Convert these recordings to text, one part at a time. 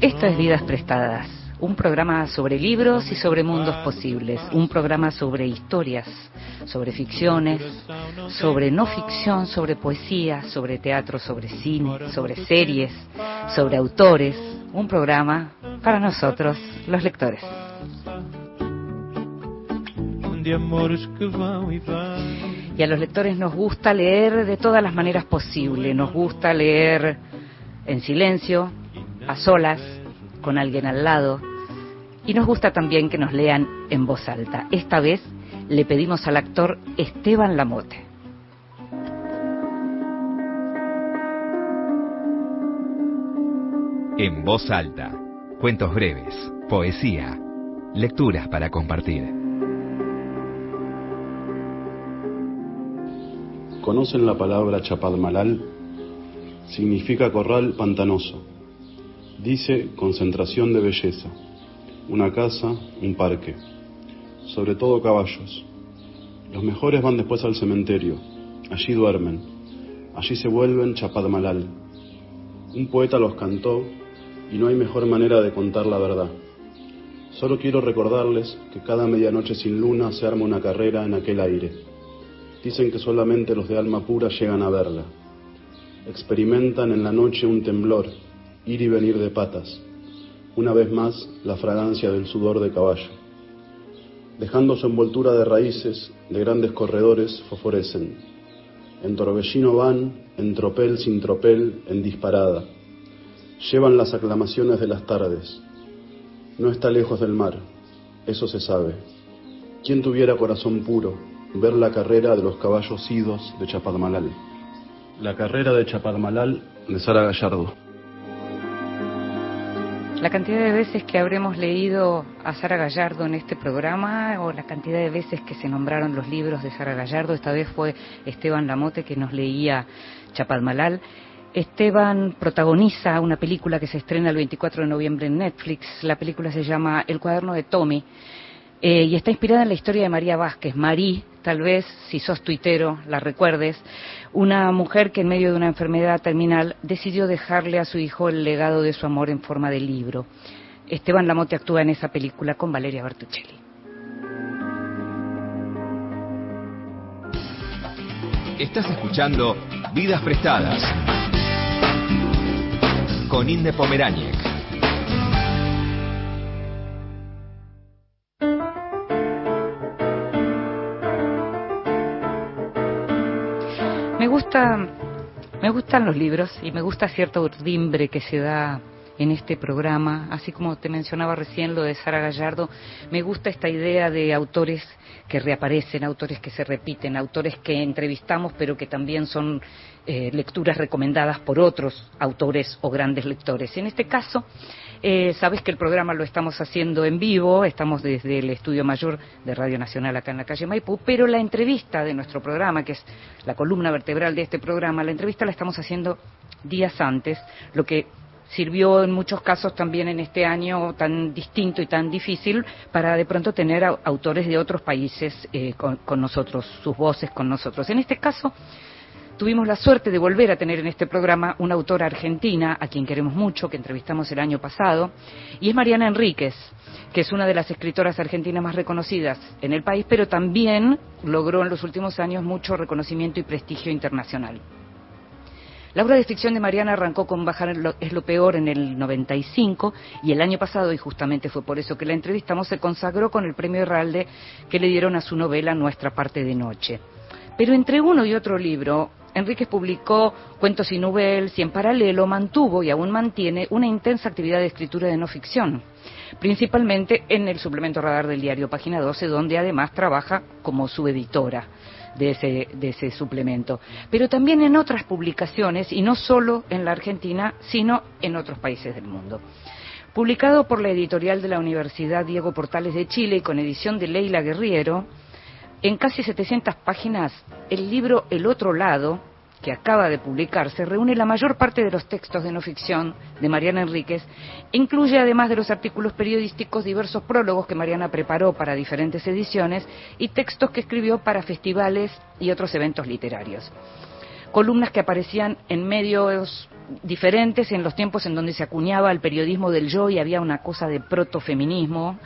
Esto es Vidas Prestadas, un programa sobre libros y sobre mundos posibles, un programa sobre historias, sobre ficciones, sobre no ficción, sobre poesía, sobre teatro, sobre cine, sobre series, sobre autores, un programa para nosotros, los lectores. Y a los lectores nos gusta leer de todas las maneras posibles. Nos gusta leer en silencio, a solas, con alguien al lado. Y nos gusta también que nos lean en voz alta. Esta vez le pedimos al actor Esteban Lamote. En voz alta, cuentos breves, poesía, lecturas para compartir. ¿Conocen la palabra Chapadmalal? Significa corral pantanoso. Dice concentración de belleza. Una casa, un parque. Sobre todo caballos. Los mejores van después al cementerio. Allí duermen. Allí se vuelven Chapadmalal. Un poeta los cantó y no hay mejor manera de contar la verdad. Solo quiero recordarles que cada medianoche sin luna se arma una carrera en aquel aire. Dicen que solamente los de alma pura llegan a verla. Experimentan en la noche un temblor, ir y venir de patas. Una vez más, la fragancia del sudor de caballo. Dejando su envoltura de raíces, de grandes corredores, fosforecen. En torbellino van, en tropel sin tropel, en disparada llevan las aclamaciones de las tardes. No está lejos del mar, eso se sabe. ¿Quién tuviera corazón puro, ver la carrera de los caballos idos de Chapadmalal? La carrera de Chapadmalal de Sara Gallardo. La cantidad de veces que habremos leído a Sara Gallardo en este programa o la cantidad de veces que se nombraron los libros de Sara Gallardo, esta vez fue Esteban Lamote que nos leía Chapadmalal. Esteban protagoniza una película que se estrena el 24 de noviembre en Netflix. La película se llama El cuaderno de Tommy eh, y está inspirada en la historia de María Vázquez. Marí, tal vez, si sos tuitero, la recuerdes, una mujer que en medio de una enfermedad terminal decidió dejarle a su hijo el legado de su amor en forma de libro. Esteban Lamote actúa en esa película con Valeria Bertuccelli. Estás escuchando Vidas Prestadas con Inde Pomeráñez. Gusta, me gustan los libros y me gusta cierto urdimbre que se da en este programa, así como te mencionaba recién lo de Sara Gallardo, me gusta esta idea de autores que reaparecen, autores que se repiten, autores que entrevistamos pero que también son eh, lecturas recomendadas por otros autores o grandes lectores. En este caso, eh, sabes que el programa lo estamos haciendo en vivo, estamos desde el Estudio Mayor de Radio Nacional acá en la calle Maipú, pero la entrevista de nuestro programa, que es la columna vertebral de este programa, la entrevista la estamos haciendo días antes, lo que sirvió en muchos casos también en este año tan distinto y tan difícil para de pronto tener autores de otros países eh, con, nosotros, sus voces con nosotros. En este caso, tuvimos la suerte de volver a tener en este programa una autora argentina, a quien queremos mucho, que entrevistamos el año pasado, y es Mariana Enríquez, que es una de las escritoras argentinas más reconocidas en el país, pero también logró en los últimos años mucho reconocimiento y prestigio internacional. La obra de ficción de Mariana arrancó con Bajar es lo peor en el 95 y el año pasado, y justamente fue por eso que la entrevistamos, se consagró con el premio Herralde que le dieron a su novela Nuestra parte de noche. Pero entre uno y otro libro, Enríquez publicó Cuentos y Noveles y en paralelo mantuvo y aún mantiene una intensa actividad de escritura de no ficción, principalmente en el suplemento radar del diario Página 12, donde además trabaja como subeditora de ese, de ese suplemento, pero también en otras publicaciones, y no solo en la Argentina, sino en otros países del mundo. Publicado por la editorial de la Universidad Diego Portales de Chile y con edición de Leila Guerriero, en casi 700 páginas, el libro El otro lado, que acaba de publicarse, reúne la mayor parte de los textos de no ficción de Mariana Enríquez, incluye además de los artículos periodísticos diversos prólogos que Mariana preparó para diferentes ediciones y textos que escribió para festivales y otros eventos literarios. Columnas que aparecían en medios diferentes en los tiempos en donde se acuñaba el periodismo del yo y había una cosa de protofeminismo.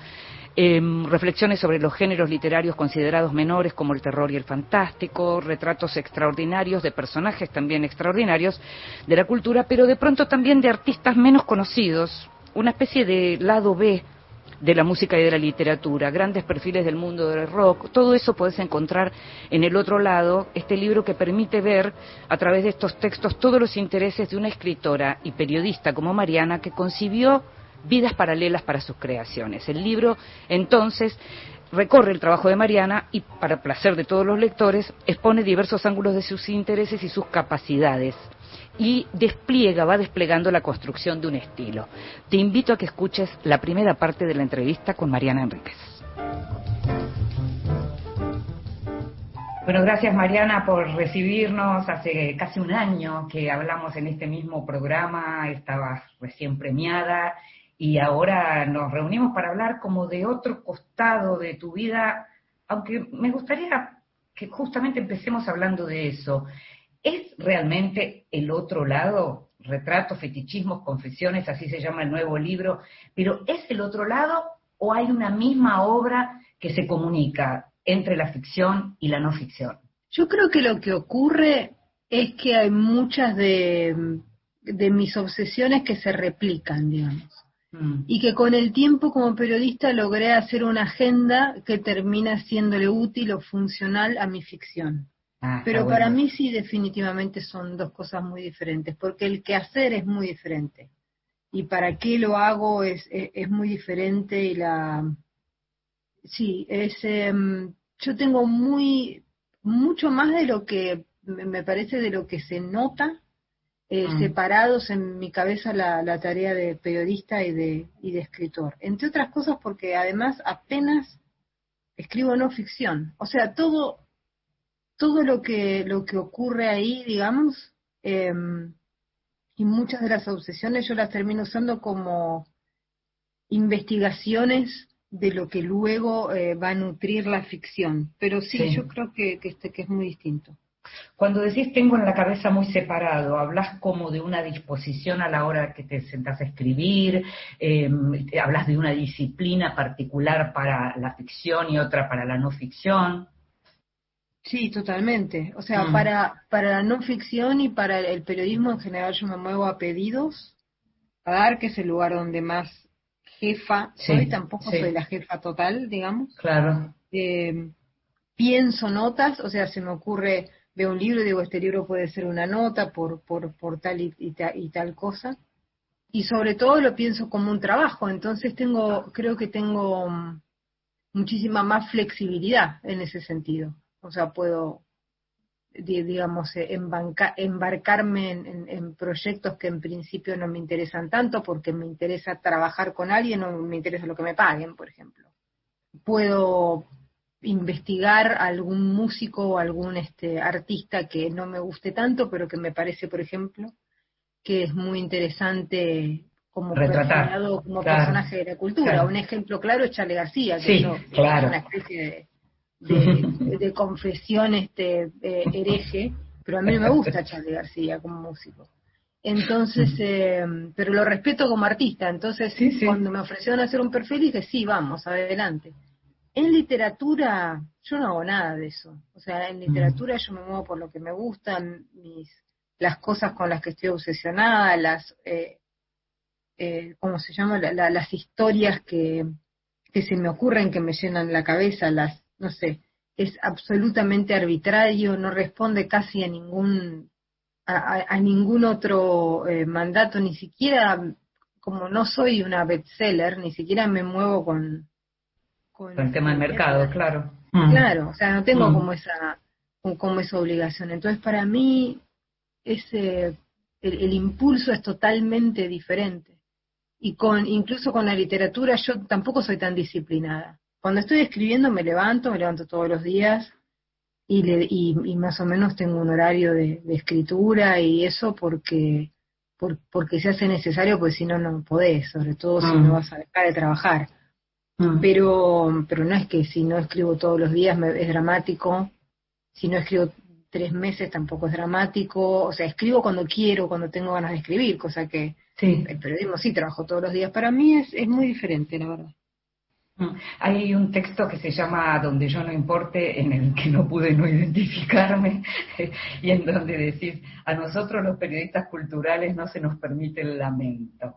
Em, reflexiones sobre los géneros literarios considerados menores como el terror y el fantástico, retratos extraordinarios de personajes también extraordinarios de la cultura, pero de pronto también de artistas menos conocidos, una especie de lado B de la música y de la literatura, grandes perfiles del mundo del rock, todo eso puedes encontrar en el otro lado, este libro que permite ver a través de estos textos todos los intereses de una escritora y periodista como Mariana que concibió vidas paralelas para sus creaciones. El libro, entonces, recorre el trabajo de Mariana y, para placer de todos los lectores, expone diversos ángulos de sus intereses y sus capacidades y despliega, va desplegando la construcción de un estilo. Te invito a que escuches la primera parte de la entrevista con Mariana Enríquez. Bueno, gracias Mariana por recibirnos. Hace casi un año que hablamos en este mismo programa, estabas recién premiada y ahora nos reunimos para hablar como de otro costado de tu vida, aunque me gustaría que justamente empecemos hablando de eso. ¿Es realmente el otro lado? Retratos, fetichismos, confesiones, así se llama el nuevo libro, pero ¿es el otro lado o hay una misma obra que se comunica entre la ficción y la no ficción? Yo creo que lo que ocurre es que hay muchas de, de mis obsesiones que se replican, digamos. Mm. y que con el tiempo como periodista logré hacer una agenda que termina siéndole útil o funcional a mi ficción. Ah, Pero para mí sí definitivamente son dos cosas muy diferentes, porque el que hacer es muy diferente y para qué lo hago es, es, muy diferente y la... Sí, es... Em, yo tengo muy, mucho más de lo que me parece de lo que se nota eh, mm. separados en mi cabeza la, tarea de periodista y de, y de escritor. Entre otras cosas porque además apenas escribo no ficción. O sea, todo, todo lo que, lo que ocurre ahí, digamos, em, y muchas de las obsesiones yo las termino usando como investigaciones de lo que luego eh, va a nutrir la ficción. Pero sí, yo creo que, que, este, que es muy distinto. Cuando decís tengo en la cabeza muy separado, hablas como de una disposición a la hora que te sentás a escribir, eh, hablas de una disciplina particular para la ficción y otra para la no ficción. Sí, totalmente. O sea, mm. para, para la no ficción y para el periodismo en general yo me muevo a pedidos, a dar, que es el lugar donde más jefa soy, tampoco soy la jefa total, digamos. Claro. Eh, pienso notas, o sea, se me ocurre veo un libro y digo, este libro puede ser una nota por, por, por tal y, y, tal cosa. Y sobre todo lo pienso como un trabajo, entonces tengo, creo que tengo mm, muchísima más flexibilidad en ese sentido. O sea, puedo, digamos, eh, embarcarme en, en, proyectos que en principio no me interesan tanto porque me interesa trabajar con alguien o me interesa lo que me paguen, por ejemplo. Puedo investigar algún músico o algún este, artista que no me guste tanto, pero que me parece, por ejemplo, que es muy interesante como como personaje de la cultura. Un ejemplo claro es Charlie García, que es una especie de, de, confesión este, eh, hereje, pero a mí no me gusta Charlie García como músico. Entonces, eh, pero lo respeto como artista. Entonces, cuando me ofrecieron hacer un perfil, dije, sí, vamos, adelante. En literatura yo no hago nada de eso. O sea, en literatura yo me muevo por lo que me gustan, mis, las cosas con las que estoy obsesionada, las, eh, eh, ¿cómo se llama? las historias que, que se me ocurren, que me llenan la cabeza, las, no sé, es absolutamente arbitrario, no responde casi a ningún, a, ningún otro eh, mandato, ni siquiera, como no soy una bestseller, ni siquiera me muevo con, con, el tema del mercado, claro. Mm. Claro, o sea, no tengo mm. como esa como esa obligación. Entonces, para mí, ese el, impulso es totalmente diferente. Y con incluso con la literatura yo tampoco soy tan disciplinada. Cuando estoy escribiendo me levanto, me levanto todos los días y, le, y, más o menos tengo un horario de, escritura y eso porque porque se hace necesario, pues si no, no podés, sobre todo si mm. no vas a dejar de trabajar. Mm. Pero, pero no es que si no escribo todos los días me, es dramático, si no escribo tres meses tampoco es dramático, o sea, escribo cuando quiero, cuando tengo ganas de escribir, cosa que el periodismo sí trabajo todos los días. Para mí es, es muy diferente, la verdad. Mm. Hay un texto que se llama Donde yo no importe, en el que no pude no identificarme, y en donde decís, a nosotros los periodistas culturales no se nos permite el lamento.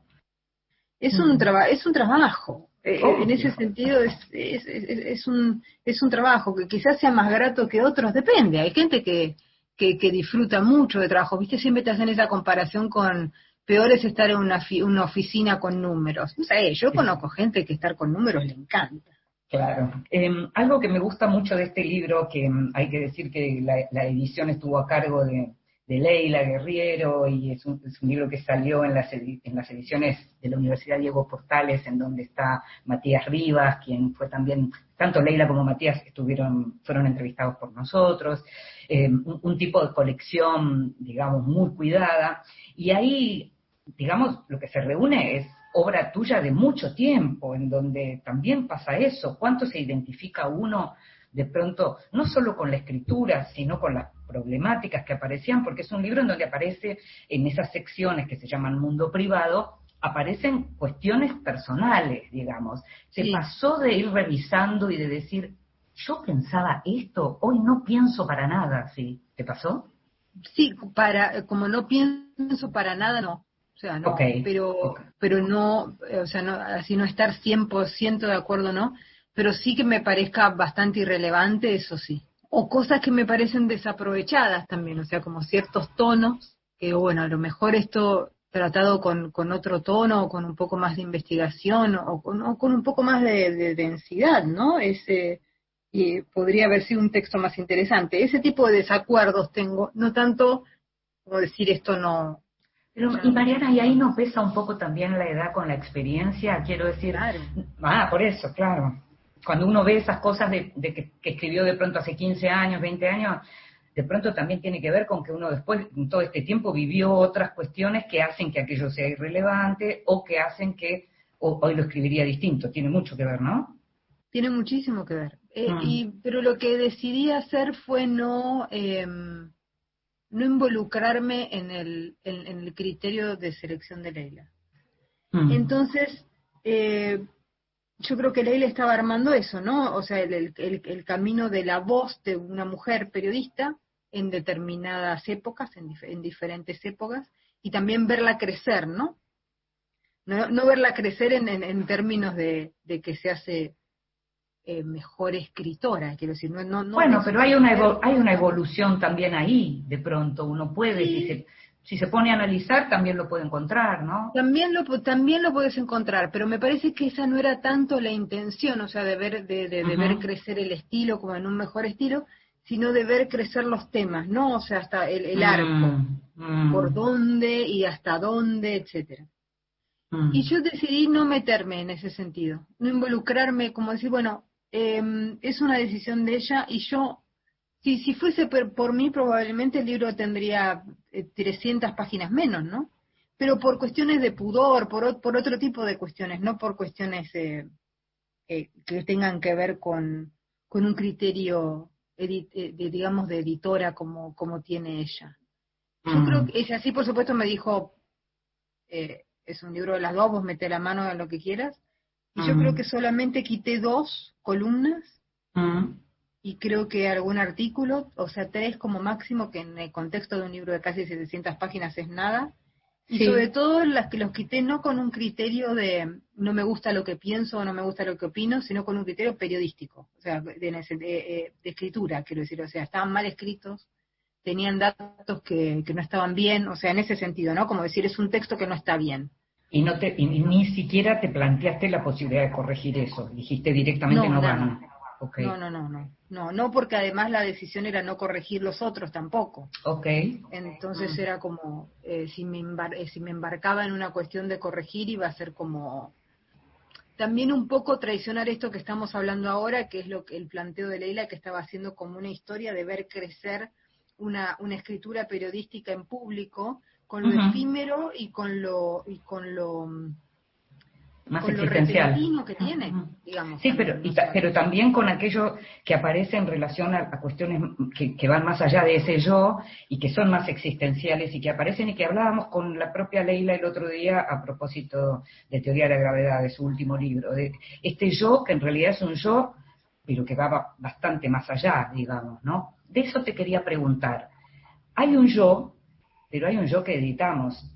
Es un, mm. es un trabajo, eh, en ese sentido es, es, es, un, es un trabajo que quizás sea más grato que otros, depende, hay gente que, que, que disfruta mucho de trabajo, viste, siempre te hacen esa comparación con peor es estar en una, una oficina con números. No sé, yo conozco gente que estar con números le encanta. Claro. Em, algo que me gusta mucho de este libro, que em, hay que decir que la, edición estuvo a cargo de, Leila Guerriero y es un, libro que salió en las, en las ediciones de la Universidad Diego Portales, en donde está Matías Rivas, quien fue también, tanto Leila como Matías estuvieron, fueron entrevistados por nosotros, em, un, un tipo de colección, digamos, muy cuidada. Y ahí digamos, lo que se reúne es obra tuya de mucho tiempo, en donde también pasa eso, cuánto se identifica uno de pronto, no solo con la escritura, sino con las problemáticas que aparecían, porque es un libro en donde aparece en esas secciones que se llaman mundo privado, aparecen cuestiones personales, digamos. Se pasó de ir revisando y de decir, yo pensaba esto, hoy no pienso para nada, ¿sí? ¿Te pasó? Sí, para, como no pienso para nada, no. O sea, no, pero, pero no, o sea, no, así no estar 100% de acuerdo, ¿no? Pero sí que me parezca bastante irrelevante, eso sí. O cosas que me parecen desaprovechadas también, o sea, como ciertos tonos, que bueno, a lo mejor esto tratado con, con otro tono, o con un poco más de investigación, o con, con un poco más de, densidad, ¿no? Ese, y podría haber sido un texto más interesante. Ese tipo de desacuerdos tengo, no tanto como decir esto no, pero, y Mariana, y ahí nos pesa un poco también la edad con la experiencia, quiero decir. Ah, por eso, claro. Cuando uno ve esas cosas de, que, escribió de pronto hace 15 años, 20 años, de pronto también tiene que ver con que uno después, en todo este tiempo, vivió otras cuestiones que hacen que aquello sea irrelevante o que hacen que hoy lo escribiría distinto. Tiene mucho que ver, ¿no? Tiene muchísimo que ver. Eh, mm. y, pero lo que decidí hacer fue no... Eh, no involucrarme en el, en, el criterio de selección de Leila. Mm. Entonces, eh, yo creo que Leila estaba armando eso, ¿no? O sea, el, el, camino de la voz de una mujer periodista en determinadas épocas, en, en diferentes épocas, y también verla crecer, ¿no? No, no verla crecer en, en, términos de, de, que se hace eh, mejor escritora, quiero decir, no, no, Bueno, pero hay una, hay una evolución también ahí, de pronto, uno puede, si, se, si se pone a analizar, también lo puede encontrar, ¿no? También lo, también lo puedes encontrar, pero me parece que esa no era tanto la intención, o sea, de ver, de, de, ver crecer el estilo como en un mejor estilo, sino de ver crecer los temas, ¿no? O sea, hasta el, el arco, mm, mm. por dónde y hasta dónde, etcétera. Mm. Y yo decidí no meterme en ese sentido, no involucrarme, como decir, bueno, eh, es una decisión de ella y yo, si, si fuese por, mí, probablemente el libro tendría 300 eh, páginas menos, ¿no? Pero por cuestiones de pudor, por, por otro tipo de cuestiones, no por cuestiones eh, eh, que tengan que ver con, con un criterio, de, digamos, de editora como, como tiene ella. Yo creo mm. que ella sí, por supuesto, me dijo, es un libro de las dos, vos mete la mano en lo que quieras, y yo creo que solamente quité dos columnas y creo que algún artículo, o sea, tres como máximo, que en el contexto de un libro de casi 700 páginas es nada. Y sobre todo las que los quité no con un criterio de no me gusta lo que pienso o no me gusta lo que opino, sino con un criterio periodístico, o sea, de, de, escritura, quiero decir, o sea, estaban mal escritos, tenían datos que, que no estaban bien, o sea, en ese sentido, ¿no? Como decir, es un texto que no está bien. Y, no te, ni siquiera te planteaste la posibilidad de corregir eso. Dijiste directamente no, van. No, no, no, no. No, no porque además la decisión era no corregir los otros tampoco. Ok. Entonces mm. era como, eh, si, me eh, si me embarcaba en una cuestión de corregir iba a ser como también un poco traicionar esto que estamos hablando ahora, que es lo que el planteo de Leila que estaba haciendo como una historia de ver crecer una, una escritura periodística en público, con lo efímero y con lo y con lo más con lo existencial. repentino que tiene, digamos. Sí, pero, y pero también con aquello que aparece en relación a, a cuestiones que, que van más allá de ese yo y que son más existenciales y que aparecen y que hablábamos con la propia Leila el otro día a propósito de Teoría de la Gravedad, de su último libro, de este yo que en realidad es un yo, pero que va ba- bastante más allá, digamos, ¿no? De eso te quería preguntar. Hay un yo, pero hay un yo que editamos.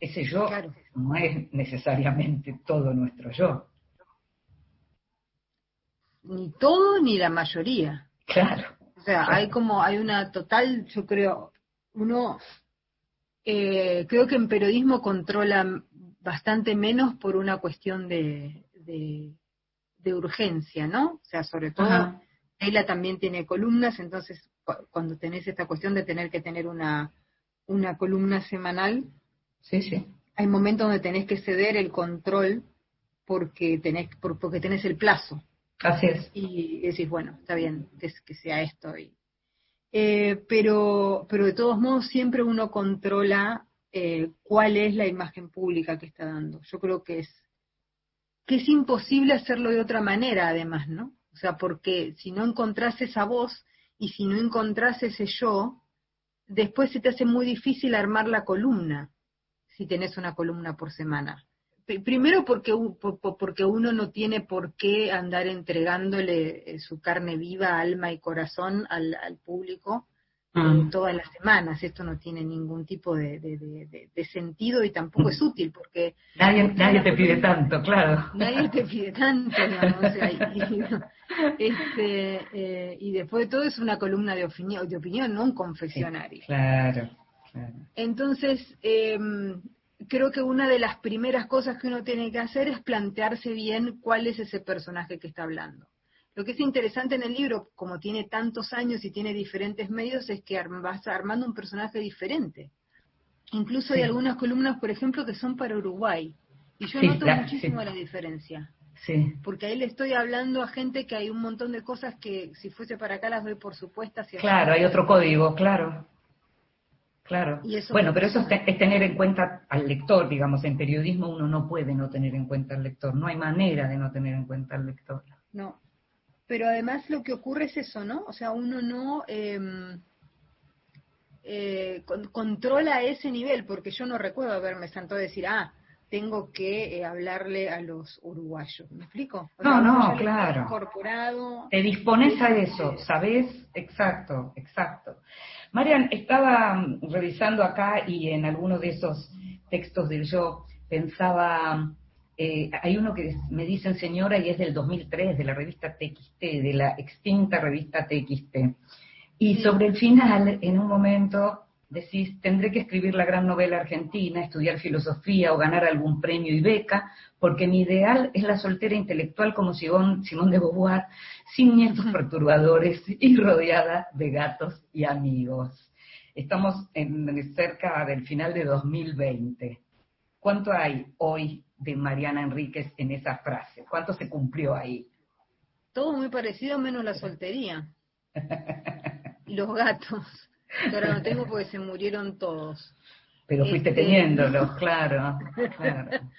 Ese yo Claro. No es necesariamente todo nuestro yo. Ni todo ni la mayoría. Claro. O sea, hay como, hay una total, yo creo, uno, eh, creo que en periodismo controla bastante menos por una cuestión de, de, de urgencia, ¿no? O sea, sobre todo, Ajá. Leila también tiene columnas, entonces cu- cuando tenés esta cuestión de tener que tener una, una columna semanal, Sí, sí. Hay momentos donde tenés que ceder el control porque tenés, por- porque tenés el plazo Así es. y decís, bueno, está bien que, que sea esto. Y, eh, pero, pero de todos modos siempre uno controla eh, cuál es la imagen pública que está dando. Yo creo que es, que es imposible hacerlo de otra manera, además, ¿no? O sea, porque si no encontrás esa voz y si no encontrás ese yo, después se te hace muy difícil armar la columna, si tenés una columna por semana. Pri- Primero porque, porque uno no tiene por qué andar entregándole eh, su carne viva, alma y corazón al, al público eh, Mm. todas las semanas. Esto no tiene ningún tipo de, de- de- sentido y tampoco es útil porque Nadie, nadie te pide tanto, claro. nadie te pide tanto, digamos, o sea, y, este, eh, y después de todo es una columna de opinión, de opinión no un confesionario. Claro. Entonces, eh, creo que una de las primeras cosas que uno tiene que hacer es plantearse bien cuál es ese personaje que está hablando. Lo que es interesante en el libro, como tiene tantos años y tiene diferentes medios, es que vas armando un personaje diferente. Incluso hay Sí. algunas columnas, por ejemplo, que son para Uruguay. Y yo Sí, noto la- muchísimo sí. la diferencia. Sí, Porque ahí le estoy hablando a gente que hay un montón de cosas que si fuese para acá las doy por supuestas. Allá claro, hay otro código, claro. Claro. Y eso bueno, pero eso es, es tener en cuenta al lector, digamos, en periodismo uno no puede no tener en cuenta al lector, no hay manera de no tener en cuenta al lector. No. Pero además lo que ocurre es eso, ¿no? O sea, uno no em, eh, con- controla ese nivel, porque yo no recuerdo haberme sentado a decir, ah, tengo que eh, hablarle a los uruguayos. ¿Me explico? O No, sea, no, claro. incorporado. Te dispones a eso, ¿sabes? Exacto, exacto. Marian, estaba mm, revisando acá y en algunos de esos textos del yo pensaba, eh, hay uno que me dicen señora y es del 2003, de la revista TXT, de la extinta revista TXT. Y sobre el final, en un momento, decís, tendré que escribir la gran novela argentina, estudiar filosofía o ganar algún premio y beca, porque mi ideal es la soltera intelectual como Simón, Simón de Beauvoir, sin nietos perturbadores y rodeada de gatos y amigos. Estamos en, cerca del final de 2020. ¿Cuánto hay hoy de Mariana Enríquez en esa frase? ¿Cuánto se cumplió ahí? Todo muy parecido menos la soltería. Los gatos. Que ahora no tengo porque se murieron todos. Pero fuiste Este, teniéndolos, claro, claro.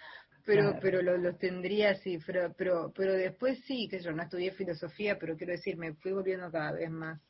Pero, Claro. pero lo- los tendría así, pero, pero, pero después sí, que yo no estudié filosofía, pero quiero decir, me fui volviendo cada vez más.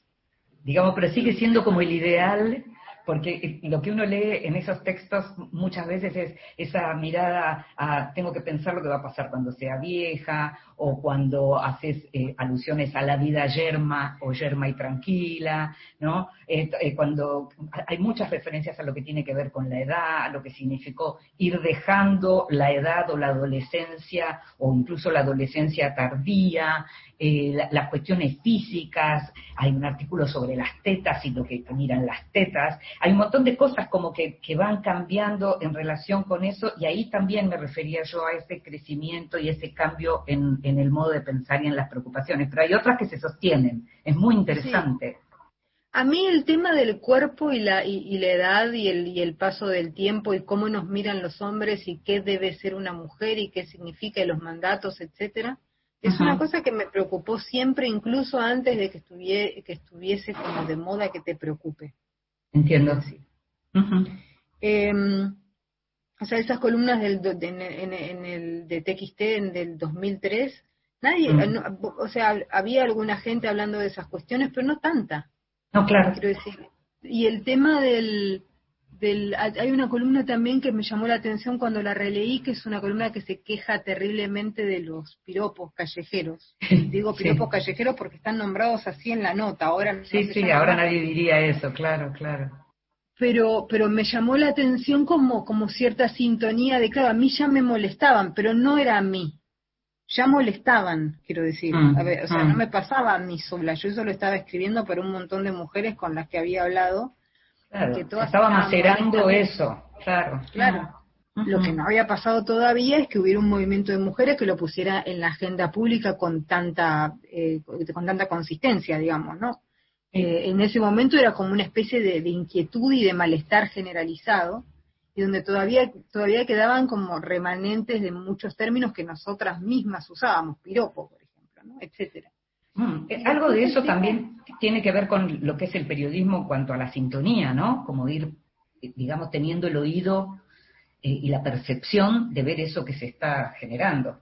digamos, pero sigue siendo como el ideal, porque lo que uno lee en esos textos muchas veces es esa mirada a tengo que pensar lo que va a pasar cuando sea vieja, o cuando haces eh, alusiones a la vida yerma o yerma y tranquila, ¿no? Eh, cuando hay muchas referencias a lo que tiene que ver con la edad, a lo que significó ir dejando la edad o la adolescencia, o incluso la adolescencia tardía, eh, la- las cuestiones físicas, hay un artículo sobre las tetas y lo que miran las tetas, hay un montón de cosas como que, que van cambiando en relación con eso y ahí también me refería yo a ese crecimiento y ese cambio en el modo de pensar y en las preocupaciones, pero hay otras que se sostienen, es muy interesante. A mí el tema del cuerpo y la, y, y la edad y el, y el paso del tiempo y cómo nos miran los hombres y qué debe ser una mujer y qué significa y los mandatos, etcétera, es Ajá. una cosa que me preocupó siempre, incluso antes de que, estuvie- que estuviese como de moda que te preocupe. Entiendo. Sí. Ujú. Em, O sea, esas columnas del, en, el de TXT en del 2003, nadie, mm. o sea, había alguna gente hablando de esas cuestiones, pero no tanta. No, claro. Quiero decir. Y el tema del, del, hay una columna también que me llamó la atención cuando la releí, que es una columna que se queja terriblemente de los piropos callejeros. Digo piropos callejeros porque están nombrados así en la nota. Ahora sí, sí, ahora nadie diría eso, claro, claro pero, pero me llamó la atención como, como cierta sintonía de, claro, a mí ya me molestaban, pero no era a mí, ya molestaban, quiero decir, mm, a ver, o sea, no mm. me pasaba a mí sola, yo eso lo estaba escribiendo para un montón de mujeres con las que había hablado. Claro, que todas estaba macerando eso, claro. Claro. Lo que no había pasado todavía es que hubiera un movimiento de mujeres que lo pusiera en la agenda pública con tanta, eh, con tanta consistencia, digamos, ¿no? Eh, en ese momento era como una especie de, inquietud y de malestar generalizado, y donde todavía, todavía quedaban como remanentes de muchos términos que nosotras mismas usábamos, piropo, por ejemplo, ¿no? etcétera. Mm, eh, algo de eso también tiene que ver con lo que es el periodismo en cuanto a la sintonía, ¿no? Como ir, eh, digamos, teniendo el oído y la percepción de ver eso que se está generando.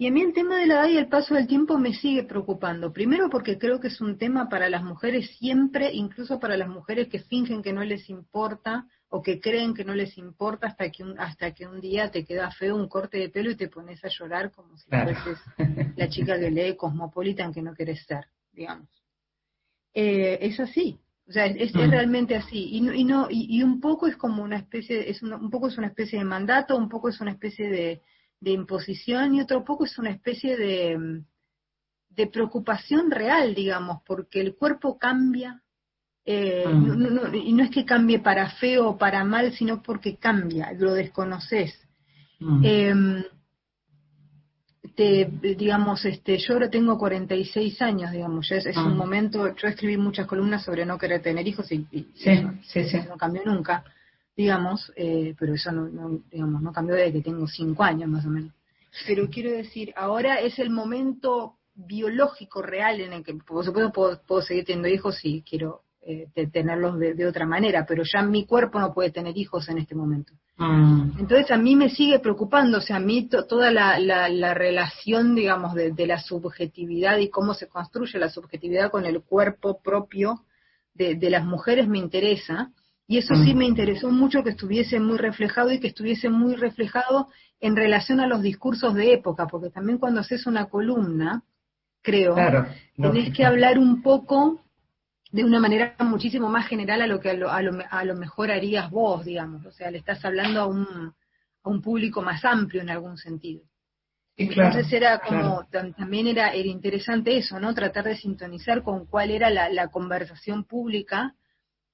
Y a mí el tema de la edad y el paso del tiempo me sigue preocupando. Primero porque creo que es un tema para las mujeres siempre, incluso para las mujeres que fingen que no les importa o que creen que no les importa hasta que un, hasta que un día te queda feo un corte de pelo y te pones a llorar como si fueses la chica que lee Cosmopolitan que no querés ser, digamos. Eh, es así, o sea, es, mm. realmente así. Y, no, y, no, y, un poco es como una especie, es un poco es una especie de mandato, un poco es una especie de de imposición y otro poco es una especie de, de preocupación real, digamos, porque el cuerpo cambia, eh, mm. y no es que cambie para feo o para mal, sino porque cambia, lo desconoces. Mm. Te, digamos, este, yo ahora tengo 46 años, digamos, ya es, un ah. momento, yo escribí muchas columnas sobre no querer tener hijos y, no cambió nunca digamos, eh, pero eso no, digamos, no cambió desde que tengo cinco años más o menos. Pero quiero decir, ahora es el momento biológico real en el que, por supuesto, puedo, seguir teniendo hijos si quiero eh, tenerlos de, otra manera, pero ya mi cuerpo no puede tener hijos en este momento. Mm. Entonces a mí me sigue preocupando, o sea, a mí toda la, la, relación, digamos, de, de, la subjetividad y cómo se construye la subjetividad con el cuerpo propio de, de las mujeres me interesa, y eso sí me interesó mucho que estuviese muy reflejado y que estuviese muy reflejado en relación a los discursos de época, porque también cuando haces una columna, creo, tenés que hablar un poco de una manera muchísimo más general a lo que a lo, a lo, mejor harías vos, digamos. O sea, le estás hablando a un, a un público más amplio en algún sentido. Entonces era como, también era, era interesante eso, ¿no? Tratar de sintonizar con cuál era la, la conversación pública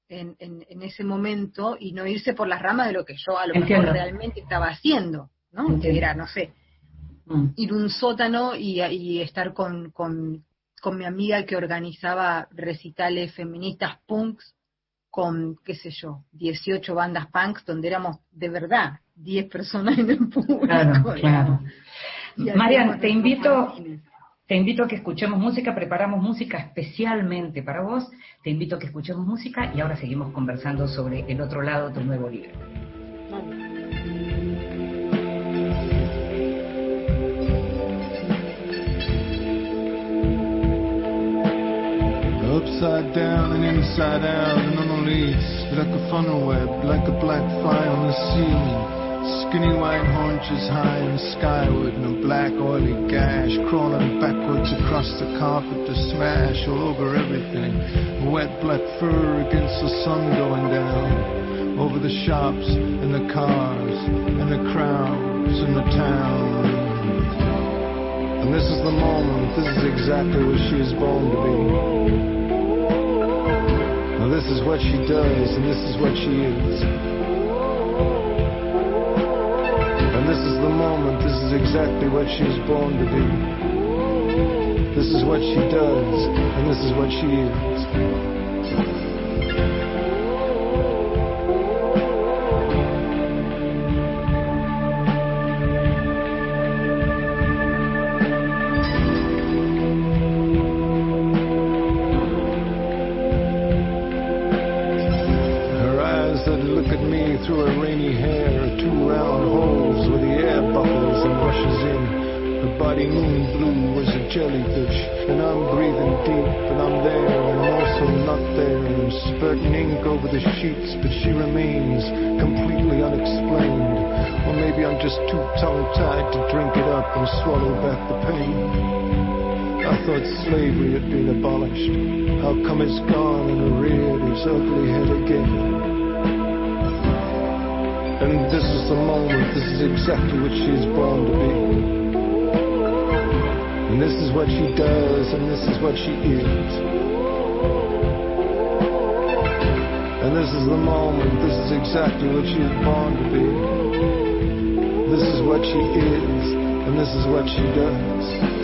en, en, ese momento y no irse por las ramas de lo que yo a lo mejor realmente estaba haciendo, ¿no? Que era, no sé, mm. ir a un sótano y, y estar con, con, con, mi amiga que organizaba recitales feministas punks con, qué sé yo, 18 bandas punks donde éramos de verdad 10 personas en el público. Claro, claro. Marian, te invito, te invito a que escuchemos música, preparamos música especialmente para vos. Te invito a que escuchemos música y ahora seguimos conversando sobre el otro lado tu nuevo libro. Upside down and inside out like a funnel web, like a black fly on the ceiling. Skinny white haunches high the skyward and a black oily gash crawling backwards across the carpet to smash all over everything. Wet black fur against the sun going down over the shops and the cars and the crowds and the town. And this is the moment, this is exactly what she is born to be. Now this is what she does and this is what she is. This is the moment, this is exactly what she she's born to be. This is what she does, and this is what she is. to her rainy hair, two round holes air bubbles and rushes in. Her body moon blue as a jellyfish, and I'm breathing deep, and I'm there, and I'm also not there, and spurting ink over the sheets, but she remains completely unexplained. Or maybe I'm just too tongue-tied to drink it up and swallow back the pain. I thought slavery had been abolished. How come it's gone and reared its ugly head again? And this is the moment, this is exactly what she is born to be. And this is what she does, and this is what she is. And this is the moment, this is exactly what she is born to be. This is what she is, and this is what she does.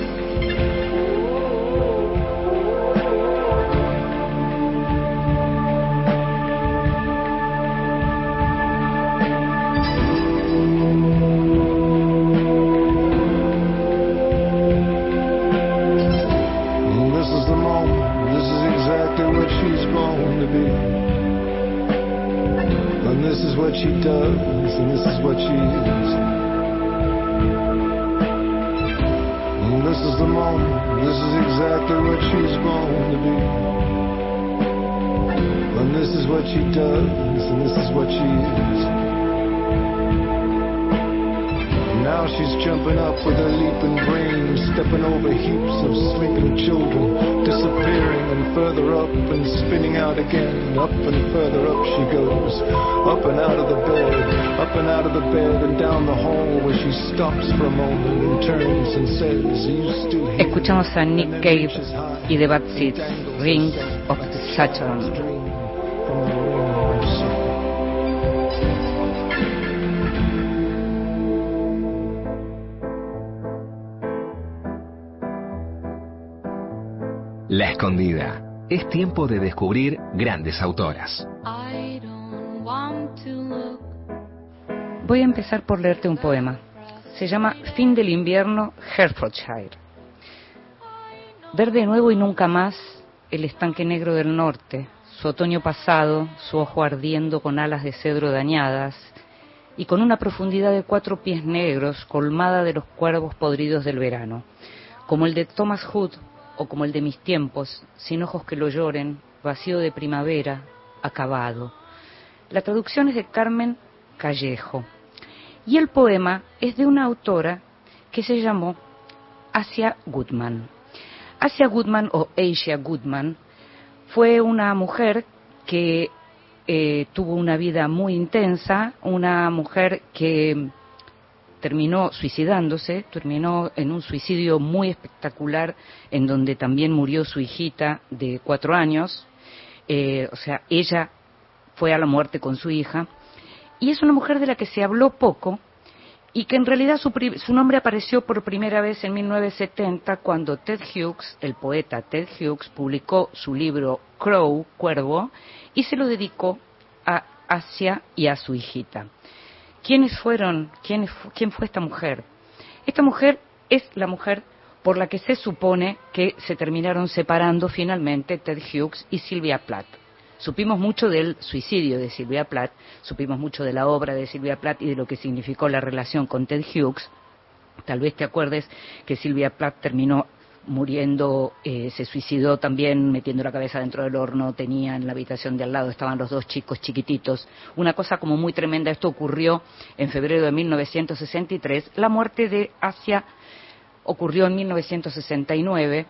and further up she goes. Up and out of the bed, up and out of the bed and down the hall where she stops for a moment and turns and says, Are you still here? Escuchamos a Nick Cave y The Bad Seeds, Ring of Saturn. La Escondida. Es tiempo de descubrir grandes autoras. Voy a empezar por leerte un poema. Se llama Fin del invierno, Hertfordshire. Ver de nuevo y nunca más el estanque negro del norte, su otoño pasado, su ojo ardiendo con alas de cedro dañadas, y con una profundidad de cuatro pies negros colmada de los cuervos podridos del verano, como el de Thomas Hood o como el de mis tiempos, sin ojos que lo lloren, vacío de primavera, acabado. La traducción es de Carmen Callejo. Y el poema es de una autora que se llamó Asia Goodman. Asia Goodman o Asia Goodman fue una mujer que eh, tuvo una vida muy intensa, una mujer que terminó suicidándose, terminó en un suicidio muy espectacular en donde también murió su hijita de cuatro años, eh, o sea, ella fue a la muerte con su hija, y es una mujer de la que se habló poco, y que en realidad su, nombre apareció por primera vez en 1970 cuando Ted Hughes, el poeta Ted Hughes, publicó su libro Crow, Cuervo, y se lo dedicó a Asia y a su hijita. ¿Quiénes fueron? ¿Quién, quién fue esta mujer? Esta mujer es la mujer por la que se supone que se terminaron separando finalmente Ted Hughes y Sylvia Plath. Supimos mucho del suicidio de Silvia Plath, supimos mucho de la obra de Silvia Plath y de lo que significó la relación con Ted Hughes. Tal vez te acuerdes que Silvia Plath terminó muriendo, eh, se suicidó también metiendo la cabeza dentro del horno, tenía en la habitación de al lado, estaban los dos chicos chiquititos. Una cosa como muy tremenda, esto ocurrió en febrero de 1963. La muerte de Asia ocurrió en 1969 eh,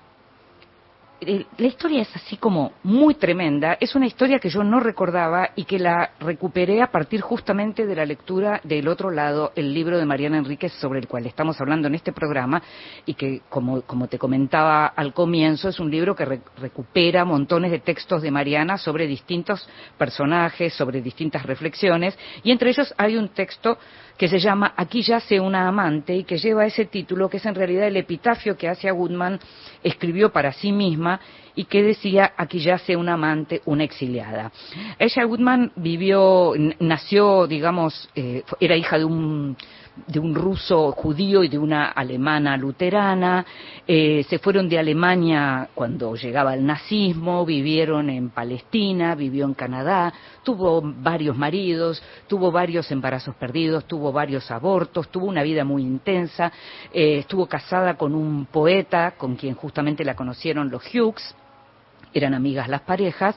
la historia es así como muy tremenda, es una historia que yo no recordaba y que la recuperé a partir justamente de la lectura del otro lado, el libro de Mariana Enríquez sobre el cual estamos hablando en este programa y que, como, te comentaba al comienzo, es un libro que recupera montones de textos de Mariana sobre distintos personajes, sobre distintas reflexiones y entre ellos hay un texto que se llama Aquí yace una amante y que lleva ese título, que es en realidad el epitafio que Asia Goodman escribió para sí misma y que decía, aquí yace una amante, una exiliada. Ella Goodman vivió, nació, digamos, eh, era hija de un de un ruso judío y de una alemana luterana. Eh, se fueron de Alemania cuando llegaba el nazismo, vivieron en Palestina, vivió en Canadá, tuvo varios maridos, tuvo varios embarazos perdidos, tuvo varios abortos, tuvo una vida muy intensa, eh, estuvo casada con un poeta con quien justamente la conocieron los Hughes, eran amigas las parejas,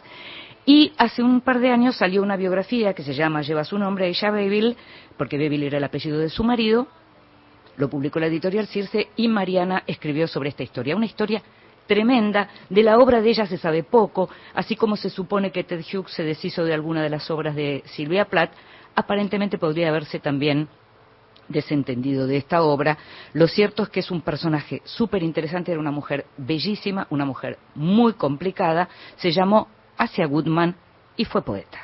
y hace un par de años salió una biografía que se llama, lleva su nombre, ella Beville, porque Beville era el apellido de su marido, lo publicó la editorial Circe y Mariana escribió sobre esta historia. Una historia tremenda, de la obra de ella se sabe poco, así como se supone que Ted Hughes se deshizo de alguna de las obras de Silvia Plath, aparentemente podría haberse también desentendido de esta obra. Lo cierto es que es un personaje súper interesante, era una mujer bellísima, una mujer muy complicada, se llamó Asia Goodman y fue poeta.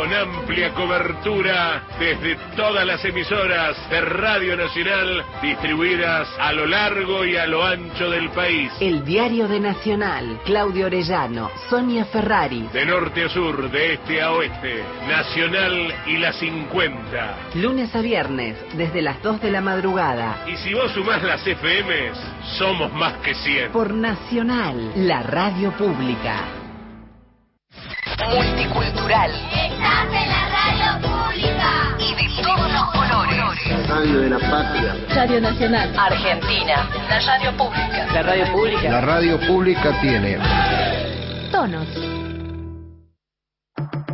Con amplia cobertura desde todas las emisoras de Radio Nacional distribuidas a lo largo y a lo ancho del país. El Diario de Nacional, Claudio Orellano, Sonia Ferrari. De norte a sur, de este a oeste, Nacional y la 50. Lunes a viernes, desde las 2 de la madrugada. Y si vos sumás las FMs, somos más que 100. Por Nacional, la radio pública. Multicultural. Estás en la radio pública. Y de todos los colores. Radio de la patria. Radio Nacional. Argentina. La radio pública. La radio pública. La radio pública tiene. Tonos.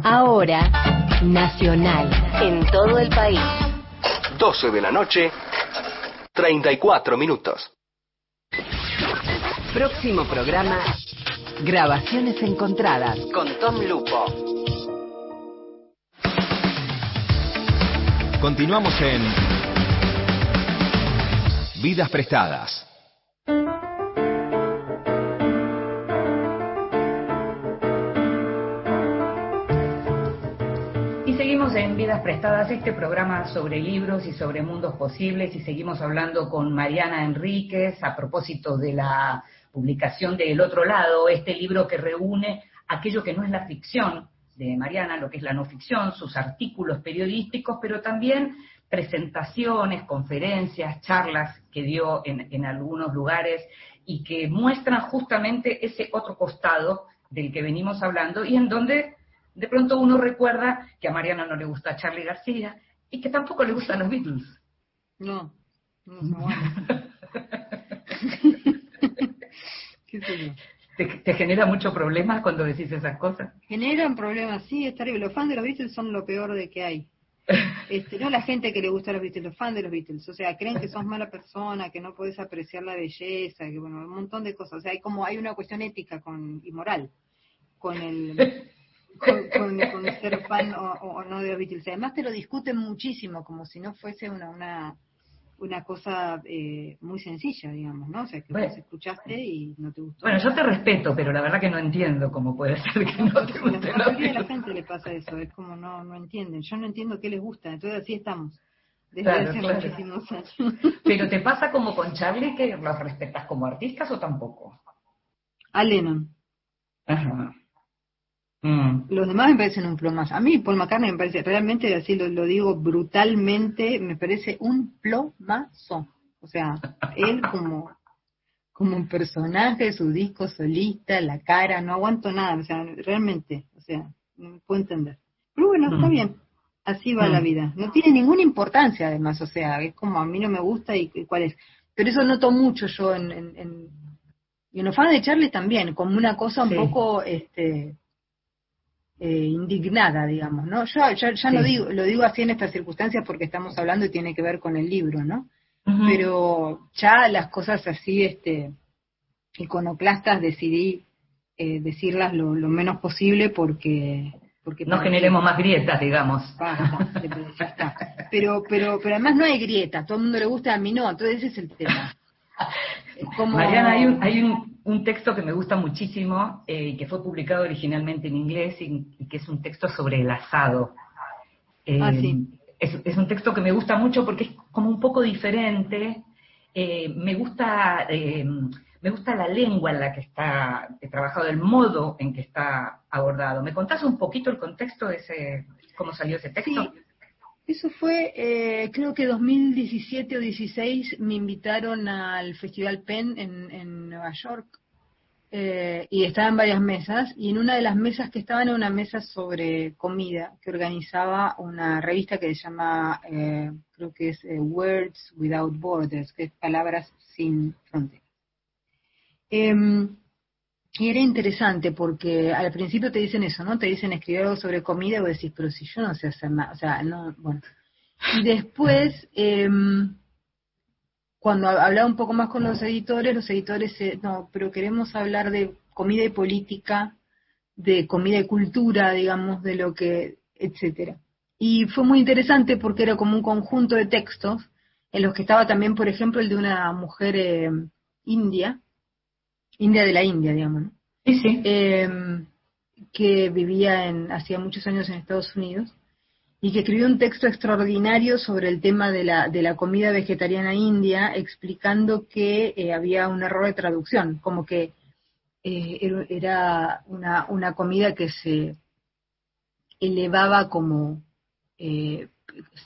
Ahora, Nacional. En todo el país. 12 de la noche, 34 minutos. Próximo programa, Grabaciones encontradas con Tom Lupo. Continuamos en Vidas Prestadas. Y seguimos en Vidas Prestadas, este programa sobre libros y sobre mundos posibles, y seguimos hablando con Mariana Enríquez a propósito de la publicación de El Otro Lado, este libro que reúne aquello que no es la ficción de Mariana, lo que es la no ficción, sus artículos periodísticos, pero también presentaciones, conferencias, charlas que dio en, en algunos lugares y que muestran justamente ese otro costado del que venimos hablando y en donde de pronto uno recuerda que a Mariana no le gusta Charlie García y que tampoco le gustan los Beatles. No, no, no. ¿Te, ¿Te, genera mucho problema cuando decís esas cosas? Generan problemas, sí, es terrible. Los fans de los Beatles son lo peor de que hay. Este, no la gente que le gusta a los Beatles, los fans de los Beatles. O sea, creen que sos mala persona, que no podés apreciar la belleza, que bueno, un montón de cosas. O sea, hay como hay una cuestión ética con, y moral con el con, ser fan o, o, no de los Beatles. Además te lo discuten muchísimo, como si no fuese una una, una cosa eh, muy sencilla, digamos, ¿no? O sea, que bueno, vos escuchaste y no te gustó. Bueno, yo te respeto, pero la verdad que no entiendo cómo puede ser que no te guste. A la mayoría de la gente le pasa eso, es como no, no entienden. Yo no entiendo qué les gusta, entonces así estamos. Desde Claro, hace claro. muchísimos años. Pero ¿te pasa como con Charlie que los respetas como artistas o tampoco? A Lennon. Ajá. Mm. Los demás me parecen un plomazo. A mí Paul McCartney me parece, realmente así lo, lo digo brutalmente, me parece un plomazo. O sea, él como, como un personaje, su disco solista, la cara, no aguanto nada, o sea, realmente, o sea, no puedo entender. Pero bueno, está Mm. bien, así va Mm. la vida. No tiene ninguna importancia además, o sea, es como a mí no me gusta y, y cuál es. Pero eso noto mucho yo en, en, en, y en los fans de Charlie también, como una cosa un Sí. poco, este, eh, indignada, digamos, ¿no? Yo ya, ya no digo, lo digo así en estas circunstancias porque estamos hablando y tiene que ver con el libro, ¿no? Pero ya las cosas así, este, iconoclastas decidí eh, decirlas lo, lo menos posible porque porque No generemos más grietas, digamos. Basta, ya está. Pero, pero, pero además no hay grieta, a todo el mundo le gusta, a mí no, entonces ese es el tema. Como... Mariana, hay un, hay un, un texto que me gusta muchísimo, eh, que fue publicado originalmente en inglés y, y que es un texto sobre el asado. Eh, Ah, sí. es, un texto que me gusta mucho porque es como un poco diferente. Eh, me gusta eh, me gusta la lengua en la que está trabajado, el modo en que está abordado. ¿Me contás un poquito el contexto de ese, cómo salió ese texto? Eso fue, eh, creo que 2017 o 16 me invitaron al Festival Penn en, Nueva York eh, y estaba en varias mesas y en una de las mesas que estaban era una mesa sobre comida que organizaba una revista que se llama, eh, creo que es Words Without Borders, que es Palabras sin Fronteras. Em, y era interesante porque al principio te dicen eso, ¿no? Te dicen escribir algo sobre comida y vos decís, pero si yo no sé hacer nada, o sea, no, bueno. Y después, em, cuando hablaba un poco más con los editores, los editores, no, pero queremos hablar de comida y política, de comida y cultura, digamos, de lo que, etcétera. Y fue muy interesante porque era como un conjunto de textos en los que estaba también, por ejemplo, el de una mujer eh, india, India de la India, digamos, ¿no? Sí, sí. Em, que vivía en, hacía muchos años en Estados Unidos y que escribió un texto extraordinario sobre el tema de la, de la comida vegetariana india, explicando que eh, había un error de traducción, como que eh, era una, una comida que se elevaba como eh,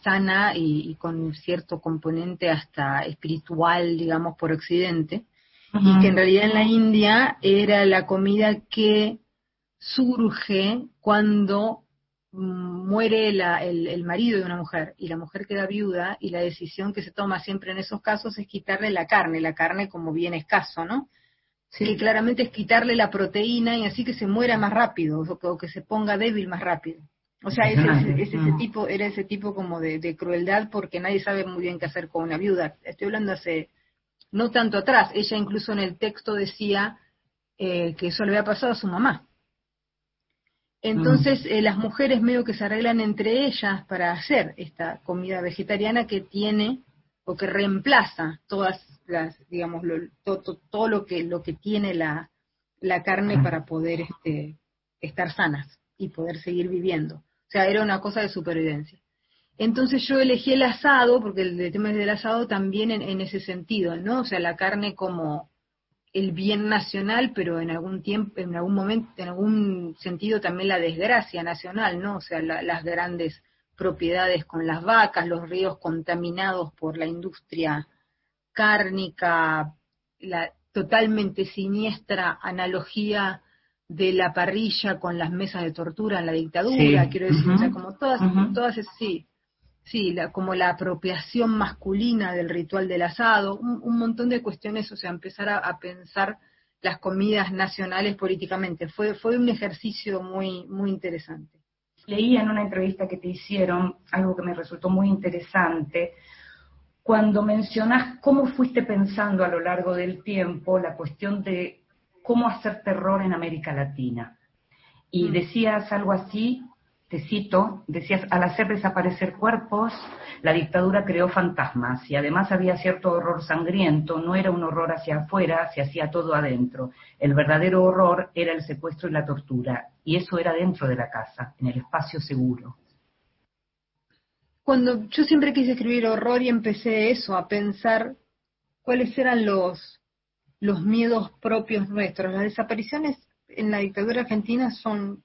sana y, con cierto componente hasta espiritual, digamos, por Occidente, y que en realidad en la India era la comida que surge cuando mm, muere el, marido de una mujer y la mujer queda viuda y la decisión que se toma siempre en esos casos es quitarle la carne, la carne como bien escaso, ¿no? Sí. Que claramente es quitarle la proteína y así que se muera más rápido o, que se ponga débil más rápido. O sea, ese, ese, tipo, era ese tipo como de, de, crueldad porque nadie sabe muy bien qué hacer con una viuda. Estoy hablando hace no tanto atrás. Ella incluso en el texto decía eh, que eso le había pasado a su mamá. Entonces, eh, las mujeres medio que se arreglan entre ellas para hacer esta comida vegetariana que tiene o que reemplaza todas las, digamos, todo lo que lo que tiene la, la carne para poder este, estar sanas y poder seguir viviendo. O sea, era una cosa de supervivencia. Entonces yo elegí el asado, porque el, tema del asado también en, ese sentido, ¿no? O sea, la carne como el bien nacional, pero en algún tiempo, en algún momento, en algún sentido también la desgracia nacional, ¿no? O sea, las grandes propiedades con las vacas, los ríos contaminados por la industria cárnica, la totalmente siniestra analogía de la parrilla con las mesas de tortura en la dictadura, quiero decir, o sea, como todas, todas, sí, sí, la, como la apropiación masculina del ritual del asado, un, montón de cuestiones, o sea, empezar a, pensar las comidas nacionales políticamente. Fue, fue un ejercicio muy, muy interesante. Leí en una entrevista que te hicieron algo que me resultó muy interesante, cuando mencionas cómo fuiste pensando a lo largo del tiempo la cuestión de cómo hacer terror en América Latina. Y mm. decías algo así te cito, decías, al hacer desaparecer cuerpos, la dictadura creó fantasmas y además había cierto horror sangriento, no era un horror hacia afuera, se hacía todo adentro. El verdadero horror era el secuestro y la tortura, y eso era dentro de la casa, en el espacio seguro. Cuando yo siempre quise escribir horror y empecé eso, a pensar cuáles eran los, los miedos propios nuestros. Las desapariciones en la dictadura argentina son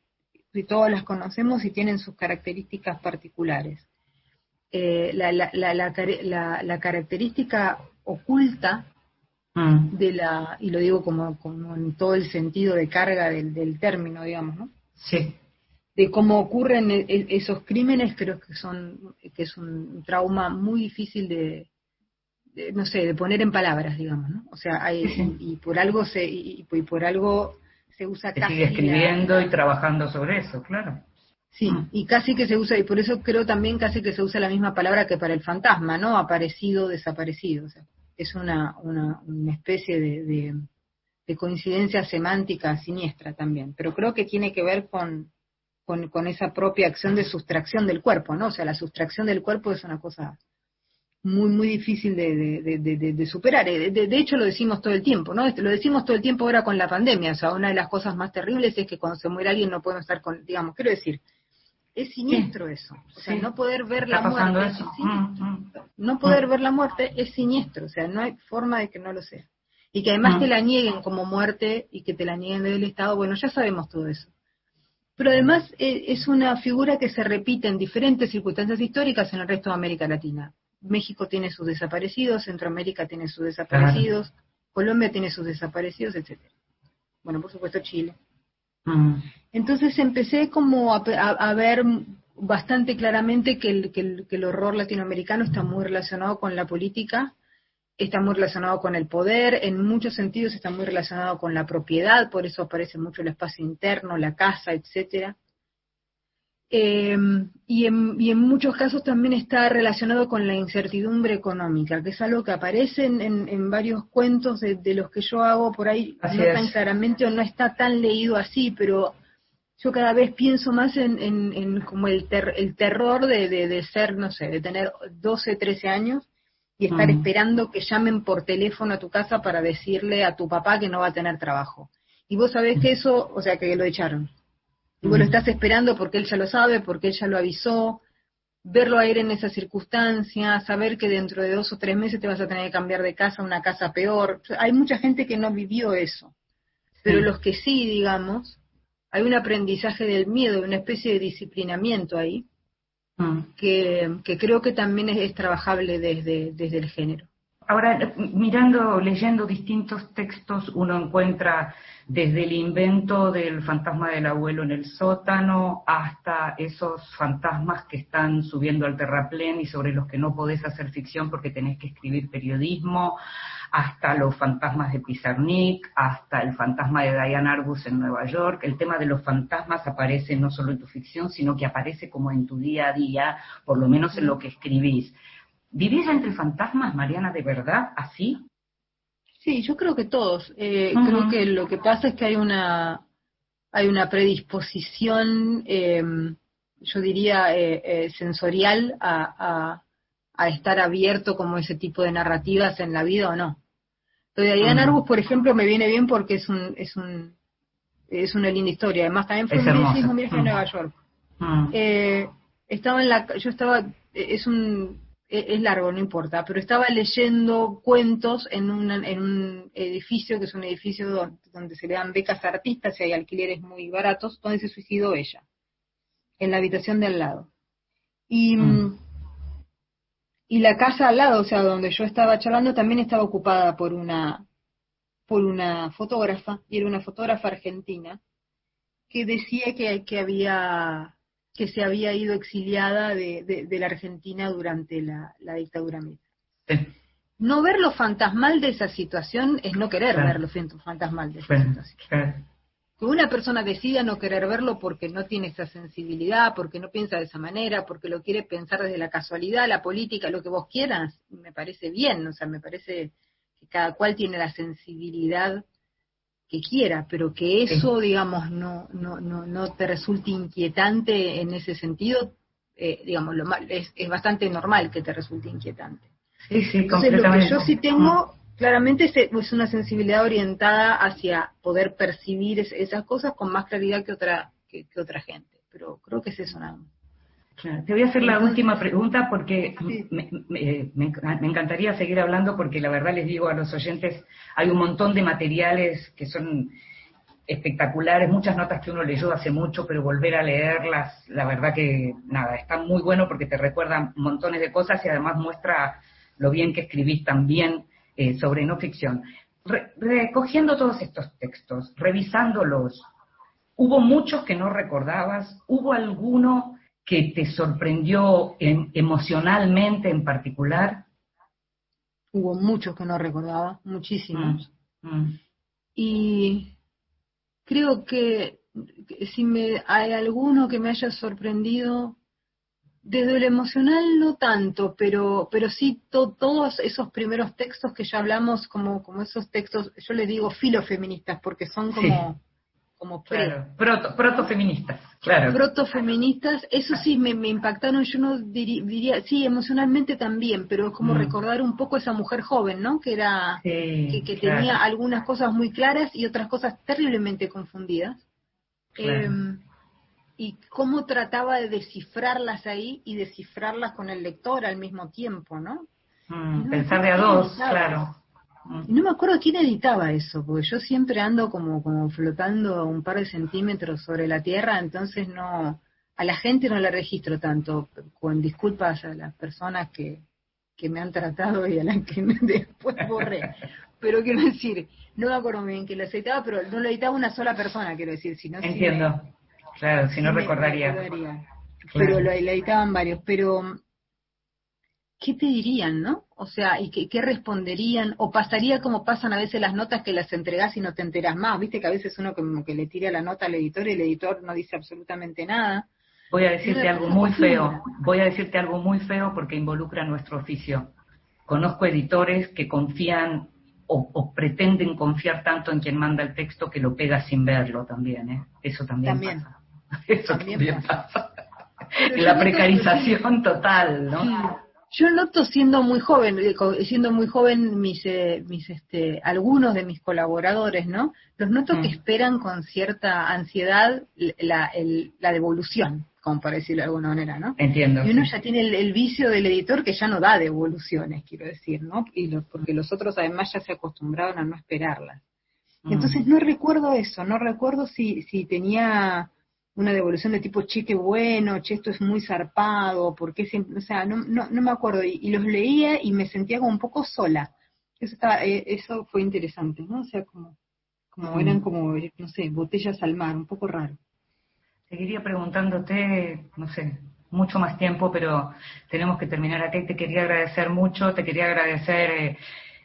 y todas las conocemos y tienen sus características particulares. Eh, la, la, la, la, característica oculta mm. de la, y lo digo como, como, en todo el sentido de carga del, del término, digamos, ¿no? Sí. De cómo ocurren e, e, esos crímenes, creo que son, que es un trauma muy difícil de, no sé, de poner en palabras, digamos, ¿no? O sea, hay, y, por algo se, y, y por algo se usa casi. Sigue escribiendo y trabajando sobre eso, claro. Sí, mm. y casi que se usa, y por eso creo también casi que se usa la misma palabra que para el fantasma, ¿no? Aparecido, desaparecido. O sea, es una, una, una especie de, de, coincidencia semántica siniestra también, pero creo que tiene que ver con, con, con esa propia acción de sustracción del cuerpo, ¿no? O sea, la sustracción del cuerpo es una cosa muy, muy difícil de, de, de, superar. Eh, de, hecho, lo decimos todo el tiempo, ¿no? Lo decimos todo el tiempo ahora con la pandemia. O sea, una de las cosas más terribles es que cuando se muere alguien no podemos estar con, digamos, quiero decir, es siniestro eso. O sea, Sí. no poder ver Está la muerte. eso. es siniestro. Mm, mm. No poder ver la muerte es siniestro. O sea, no hay forma de que no lo sea. Y que además Mm. te la nieguen como muerte y que te la nieguen desde el Estado, bueno, ya sabemos todo eso. Pero además eh, es una figura que se repite en diferentes circunstancias históricas en el resto de América Latina. México tiene sus desaparecidos, Centroamérica tiene sus desaparecidos, Colombia tiene sus desaparecidos, etcétera. Bueno, por supuesto Chile. Mm. Entonces empecé como a, a- a ver bastante claramente que el, que, el, que el horror latinoamericano está muy relacionado con la política, está muy relacionado con el poder, en muchos sentidos está muy relacionado con la propiedad, por eso aparece mucho el espacio interno, la casa, etcétera. Eh, y, en, y en muchos casos también está relacionado con la incertidumbre económica, que es algo que aparece en, en- en varios cuentos de, de los que yo hago por ahí, Así no es. tan claramente o no está tan leído así, pero yo cada vez pienso más en, en, en como el, ter- el terror de, de, de ser, no sé, de tener 12, 13 años y estar Mm. esperando que llamen por teléfono a tu casa para decirle a tu papá que no va a tener trabajo. Y vos sabés que eso, o sea, que lo echaron. Y vos lo Mm. estás esperando porque él ya lo sabe, porque él ya lo avisó, verlo a él en esas circunstancias, saber que dentro de dos o tres meses te vas a tener que cambiar de casa a una casa peor. Hay mucha gente que no vivió eso, pero Sí. los que sí, digamos, hay un aprendizaje del miedo, una especie de disciplinamiento ahí, Mm. que, que creo que también es, es trabajable desde, desde el género. Ahora, mirando, leyendo distintos textos, uno encuentra desde el invento del fantasma del abuelo en el sótano hasta esos fantasmas que están subiendo al terraplén y sobre los que no podés hacer ficción porque tenés que escribir periodismo, hasta los fantasmas de Pizarnik, hasta el fantasma de Diane Arbus en Nueva York. El tema de los fantasmas aparece no solo en tu ficción, sino que aparece como en tu día a día, por lo menos en lo que escribís. ¿Vivís entre fantasmas, Mariana, de verdad, así? Sí, yo creo que todos. Eh. Creo que lo que pasa es que hay una hay una predisposición, eh, yo diría, eh, eh, sensorial a, a, a estar abierto como ese tipo de narrativas en la vida o no. Lo de. Arbus, por ejemplo, me viene bien porque es un es un es una linda historia. Además, también fue Es un viaje a Mm. Nueva York. Mm. Eh, estaba en la, yo estaba, es un, es largo, no importa, pero estaba leyendo cuentos en, una- en un edificio que es un edificio don- donde, se le dan becas a artistas y hay alquileres muy baratos, donde se suicidó ella, en la habitación de al lado. Y, Mm. y la casa al lado, o sea, donde yo estaba charlando, también estaba ocupada por una, por una fotógrafa, y era una fotógrafa argentina, que decía que, que había que se había ido exiliada de, de- de la Argentina durante la, la dictadura militar. Sí. No ver lo fantasmal de esa situación es no querer Claro. ver lo fan- fantasmal de esa situación. claro. Que una persona decida no querer verlo porque no tiene esa sensibilidad, porque no piensa de esa manera, porque lo quiere pensar desde la casualidad, la política, lo que vos quieras, me parece bien, o sea, me parece que cada cual tiene la sensibilidad que quiera, pero que eso, digamos, no, no, no, no te resulte inquietante en ese sentido, eh, digamos, lo mal, es, es bastante normal que te resulte inquietante. Sí, sí, Entonces, lo que yo sí tengo, claramente, es, es una sensibilidad orientada hacia poder percibir es- esas cosas con más claridad que otra, que, que otra gente. Pero creo que es eso nada más. Claro. Te voy a hacer la última pregunta porque Sí. me, me- me enc- me encantaría seguir hablando porque la verdad les digo a los oyentes, hay un montón de materiales que son espectaculares, muchas notas que uno leyó hace mucho, pero volver a leerlas, la verdad que nada, está muy bueno porque te recuerdan montones de cosas y además muestra lo bien que escribís también eh, sobre no ficción. Re- recogiendo todos estos textos, revisándolos, ¿hubo muchos que no recordabas? ¿Hubo alguno que te sorprendió em- emocionalmente en particular? Hubo muchos que no recordaba, muchísimos. Mm, mm. Y creo que, que si me hay alguno que me haya sorprendido, desde lo emocional no tanto, pero, pero sí to- todos esos primeros textos que ya hablamos, como, como esos textos, yo les digo filofeministas, porque son como, como pre- Claro, proto, protofeministas, claro. protofeministas, eso sí me, me impactaron, yo no diri- diría, sí, emocionalmente también, pero es como Mm. recordar un poco esa mujer joven, ¿no? Que era, Sí, que, que claro. tenía algunas cosas muy claras y otras cosas terriblemente confundidas. Claro. Eh, y cómo trataba de descifrarlas ahí y descifrarlas con el lector al mismo tiempo, ¿no? Mm, pensar de a dos, claro. Y no me acuerdo quién editaba eso, porque yo siempre ando como, como flotando un par de centímetros sobre la tierra, entonces no, a la gente no la registro tanto, con disculpas a las personas que, que me han tratado y a las que después borré. Pero quiero decir, no me acuerdo bien que lo editaba, pero no lo editaba una sola persona, quiero decir. Si no, Entiendo. claro, si no recordaría. Pero lo, editaban varios. Pero, ¿qué te dirían, no? O sea, ¿y qué, qué, responderían? O pasaría como pasan a veces las notas que las entregás y no te enteras más. Viste que a veces uno como que le tira la nota al editor y el editor no dice absolutamente nada. Voy a decirte algo muy feo, voy a decirte algo muy feo porque involucra nuestro oficio. Conozco editores que confían o, pretenden confiar tanto en quien manda el texto que lo pega sin verlo también, ¿eh? Eso también, pasa. Eso también, pasa. La precarización total, ¿no? Yo noto siendo muy joven, eh, siendo muy joven mis, eh, mis este, algunos de mis colaboradores, ¿no? Los noto que mm. esperan con cierta ansiedad la, la devolución como para decirlo de alguna manera, ¿no? Entiendo. Y uno ya tiene el, vicio del editor que ya no da devoluciones, quiero decir, ¿no? Y porque los otros además ya se acostumbraron a no esperarlas. Mm. Entonces no recuerdo eso, no recuerdo si, si tenía una devolución de tipo, che, qué bueno, che, esto es muy zarpado, porque siempre, o sea, no, no, no me acuerdo, y, los leía y me sentía como un poco sola. Eso, estaba, eh, eso fue interesante, ¿no? O sea, como, como eran como, no sé, botellas al mar, un poco raro. Seguiría preguntándote, no sé, mucho más tiempo, pero tenemos que terminar aquí. Te quería agradecer mucho, te quería agradecer eh,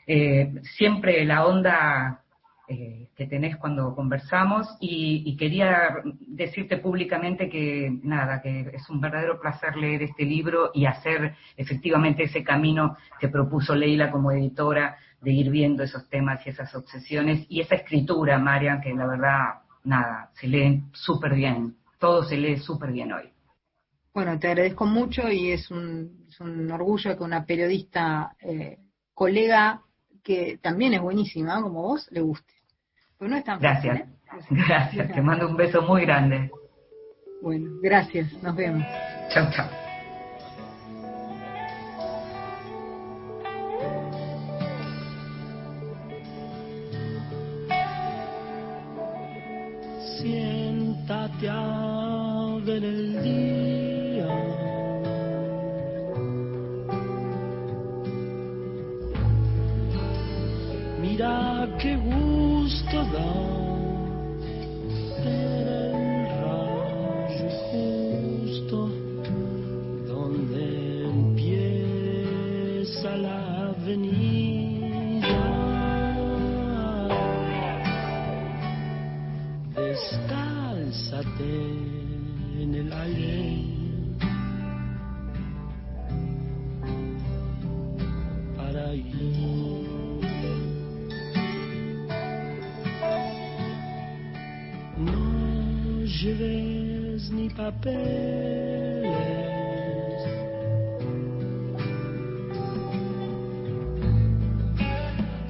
eh, siempre la onda eh, que tenés cuando conversamos y, quería decirte públicamente que nada, que es un verdadero placer leer este libro y hacer efectivamente ese camino que propuso Leila como editora de ir viendo esos temas y esas obsesiones y esa escritura, Marian, que la verdad, nada, se lee súper bien todo se lee súper bien hoy. Bueno, te agradezco mucho y es un, orgullo que una periodista eh, colega que también es buenísima, como vos, le guste. Pero no es tan Gracias. ¿eh? Gracias, te mando un beso muy grande. Bueno, gracias, nos vemos. Chao, chao. Siéntate en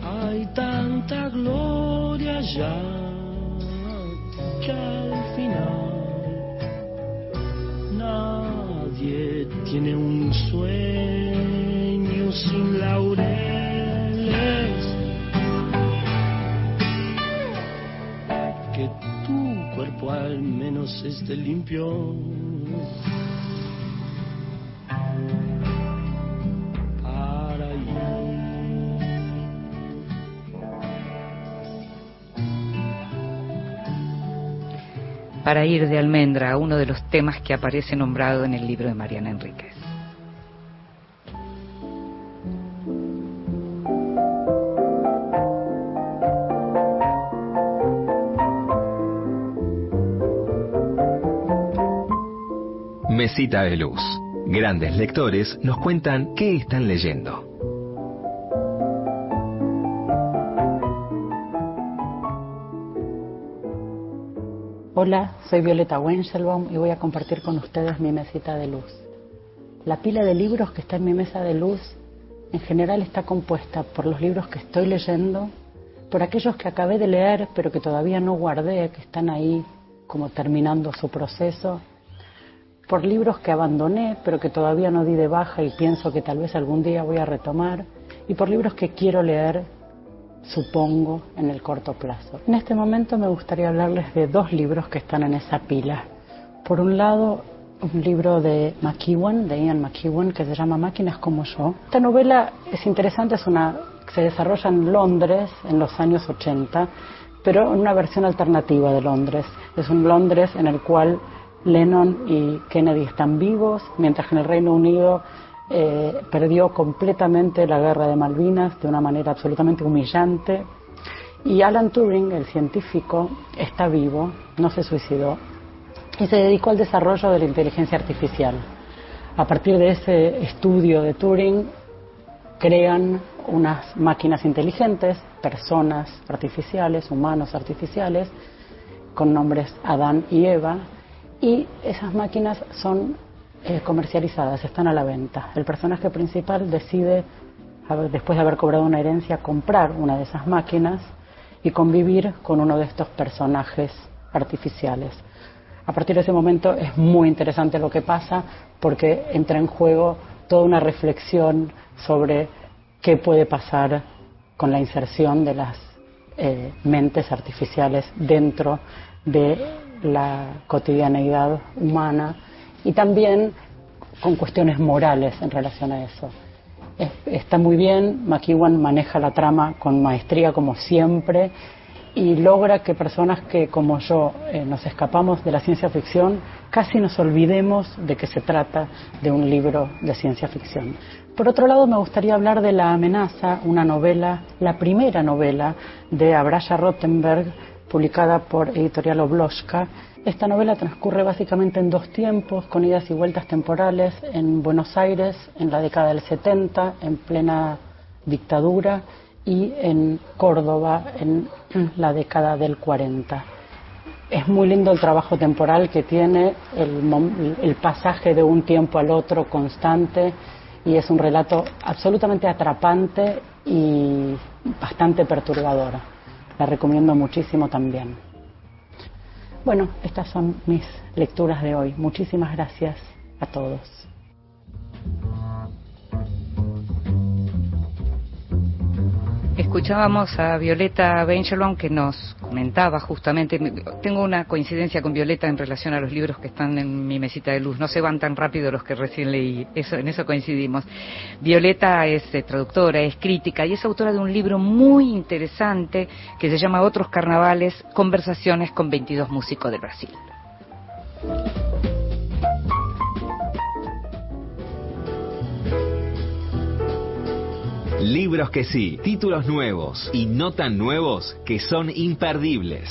Hay tanta gloria ya que al final tiene un sueño sin laureles. Al menos esté limpio. para ir de almendra a uno de los temas que aparece nombrado en el libro de Mariana Enríquez. Mesita de Luz. Grandes lectores nos cuentan qué están leyendo. Hola, soy Violeta Wenselbaum y voy a compartir con ustedes mi mesita de luz. La pila de libros que está en mi mesa de luz en general está compuesta por los libros que estoy leyendo, por aquellos que acabé de leer pero que todavía no guardé, que están ahí como terminando su proceso, por libros que abandoné, pero que todavía no di de baja y pienso que tal vez algún día voy a retomar, y por libros que quiero leer, supongo, en el corto plazo. En este momento me gustaría hablarles de dos libros que están en esa pila. Por un lado, un libro de McEwan, de Ian McEwan, que se llama Máquinas como yo. Esta novela es interesante, es una, se desarrolla en Londres en los años 80, pero en una versión alternativa de Londres. Es un Londres en el cual Lennon y Kennedy están vivos, mientras que en el Reino Unido eh, perdió completamente la guerra de Malvinas de una manera absolutamente humillante. Y Alan Turing, el científico, está vivo, no se suicidó, y se dedicó al desarrollo de la inteligencia artificial. A partir de ese estudio de Turing, crean unas máquinas inteligentes, personas artificiales, humanos artificiales, con nombres Adán y Eva, y esas máquinas son eh, comercializadas, están a la venta. El personaje principal decide, después de haber cobrado una herencia, comprar una de esas máquinas y convivir con uno de estos personajes artificiales. A partir de ese momento es muy interesante lo que pasa porque entra en juego toda una reflexión sobre qué puede pasar con la inserción de las eh, mentes artificiales dentro de la cotidianeidad humana y también con cuestiones morales en relación a eso. está muy bien, McEwan maneja la trama con maestría como siempre y logra que personas que como yo eh, nos escapamos de la ciencia ficción casi nos olvidemos de que se trata de un libro de ciencia ficción. Por otro lado, me gustaría hablar de La amenaza, una novela, la primera novela de Abraya Rottenberg, publicada por Editorial Obloshka. Esta novela transcurre básicamente en dos tiempos, con idas y vueltas temporales, en Buenos Aires en la década del 70, en plena dictadura, y en Córdoba en la década del 40. Es muy lindo el trabajo temporal que tiene, el, el pasaje de un tiempo al otro constante, y es un relato absolutamente atrapante y bastante perturbador la recomiendo muchísimo también. Bueno, estas son mis lecturas de hoy. Muchísimas gracias a todos. Escuchábamos a Violeta Benjelon que nos comentaba justamente, tengo una coincidencia con Violeta en relación a los libros que están en mi mesita de luz, no se van tan rápido los que recién leí, eso, en eso coincidimos. Violeta es eh, traductora, es crítica y es autora de un libro muy interesante que se llama Otros Carnavales, Conversaciones con 22 músicos de Brasil. Libros que sí, títulos nuevos y no tan nuevos que son imperdibles.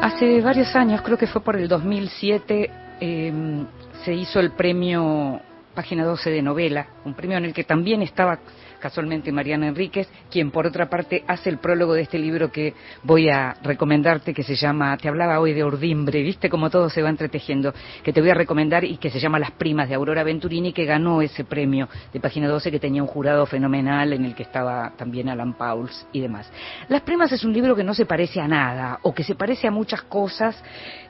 Hace varios años, creo que fue por el 2007, em, se hizo el premio Página 12 de novela, un premio en el que también estaba casualmente Mariana Enríquez, quien por otra parte hace el prólogo de este libro que voy a recomendarte, que se llama, te hablaba hoy de Urdimbre, viste cómo todo se va entretejiendo, que te voy a recomendar y que se llama Las Primas de Aurora Venturini, que ganó ese premio de página 12, que tenía un jurado fenomenal en el que estaba también Alan Pauls y demás. Las Primas es un libro que no se parece a nada, o que se parece a muchas cosas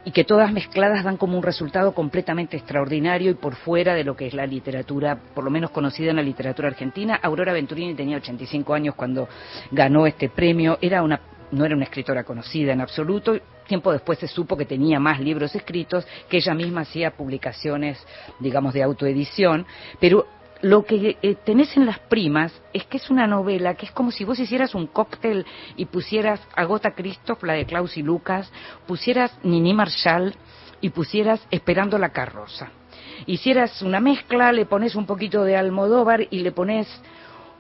y que todas mezcladas dan como un resultado completamente extraordinario y por fuera de lo que es la literatura, por lo menos conocida en la literatura argentina. Aurora Venturini tenía 85 años cuando ganó este premio, era una no era una escritora conocida en absoluto. Tiempo después se supo que tenía más libros escritos, que ella misma hacía publicaciones, digamos, de autoedición, pero lo que eh, tenés en las primas es que es una novela que es como si vos hicieras un cóctel y pusieras Agota Christoph, la de Klaus y Lucas, pusieras Nini Marshall y pusieras Esperando la carroza. Hicieras una mezcla, le pones un poquito de Almodóvar y le pones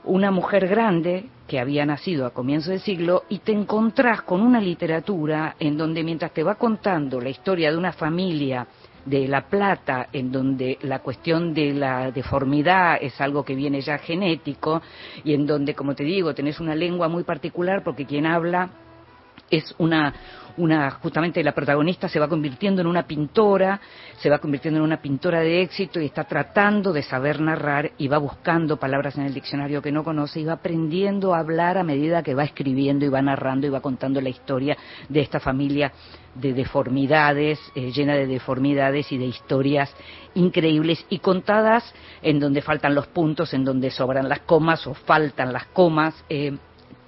una mujer grande que había nacido a comienzo del siglo y te encontrás con una literatura en donde mientras te va contando la historia de una familia de La Plata, en donde la cuestión de la deformidad es algo que viene ya genético y en donde, como te digo, tenés una lengua muy particular porque quien habla es una una justamente la protagonista se va convirtiendo en una pintora, se va convirtiendo en una pintora de éxito y está tratando de saber narrar y va buscando palabras en el diccionario que no conoce y va aprendiendo a hablar a medida que va escribiendo y va narrando y va contando la historia de esta familia de deformidades, eh, llena de deformidades y de historias increíbles y contadas en donde faltan los puntos, en donde sobran las comas o faltan las comas. Eh,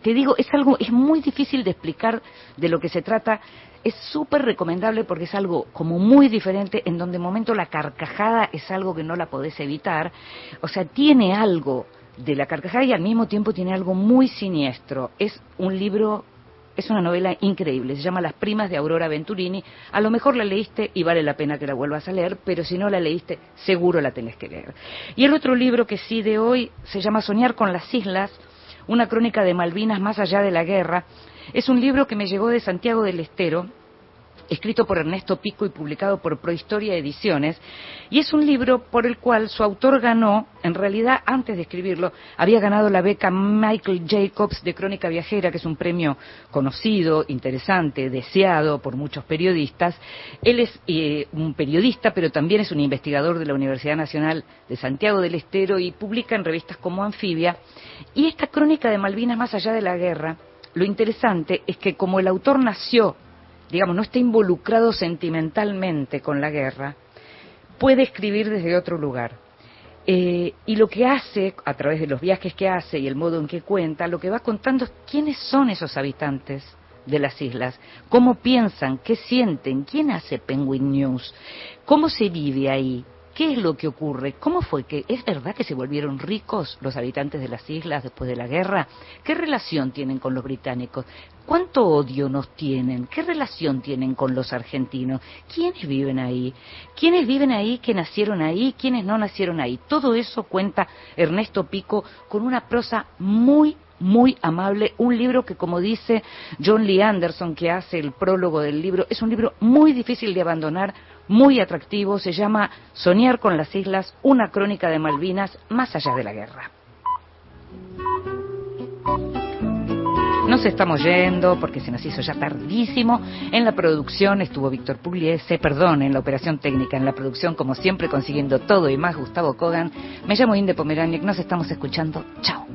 te digo, es algo, es muy difícil de explicar de lo que se trata. Es súper recomendable porque es algo como muy diferente, en donde de momento la carcajada es algo que no la podés evitar. O sea, tiene algo de la carcajada y al mismo tiempo tiene algo muy siniestro. Es un libro, es una novela increíble. Se llama Las primas de Aurora Venturini. A lo mejor la leíste y vale la pena que la vuelvas a leer, pero si no la leíste, seguro la tenés que leer. Y el otro libro que sí de hoy se llama Soñar con las Islas una crónica de Malvinas más allá de la guerra. Es un libro que me llegó de Santiago del Estero, escrito por Ernesto Pico y publicado por Prohistoria Ediciones, y es un libro por el cual su autor ganó, en realidad antes de escribirlo, había ganado la beca Michael Jacobs de Crónica Viajera, que es un premio conocido, interesante, deseado por muchos periodistas. Él es eh, un periodista, pero también es un investigador de la Universidad Nacional de Santiago del Estero y publica en revistas como Anfibia. Y esta crónica de Malvinas más allá de la guerra, lo interesante es que como el autor nació digamos, no está involucrado sentimentalmente con la guerra, puede escribir desde otro lugar. Eh, y lo que hace, a través de los viajes que hace y el modo en que cuenta, lo que va contando es quiénes son esos habitantes de las islas, cómo piensan, qué sienten, quién hace Penguin News, cómo se vive ahí, ¿Qué es lo que ocurre? ¿Cómo fue que es verdad que se volvieron ricos los habitantes de las islas después de la guerra? ¿Qué relación tienen con los británicos? ¿Cuánto odio nos tienen? ¿Qué relación tienen con los argentinos? ¿Quiénes viven ahí? ¿Quiénes viven ahí que nacieron ahí? ¿Quiénes no nacieron ahí? Todo eso cuenta Ernesto Pico con una prosa muy muy amable, un libro que como dice John Lee Anderson que hace el prólogo del libro, es un libro muy difícil de abandonar muy atractivo, se llama Soñar con las Islas, una crónica de Malvinas más allá de la guerra. Nos estamos yendo porque se nos hizo ya tardísimo. En la producción estuvo Víctor Pugliese, perdón, en la operación técnica, en la producción, como siempre, consiguiendo todo y más, Gustavo Kogan. Me llamo Inde Pomeraniec, nos estamos escuchando. Chao.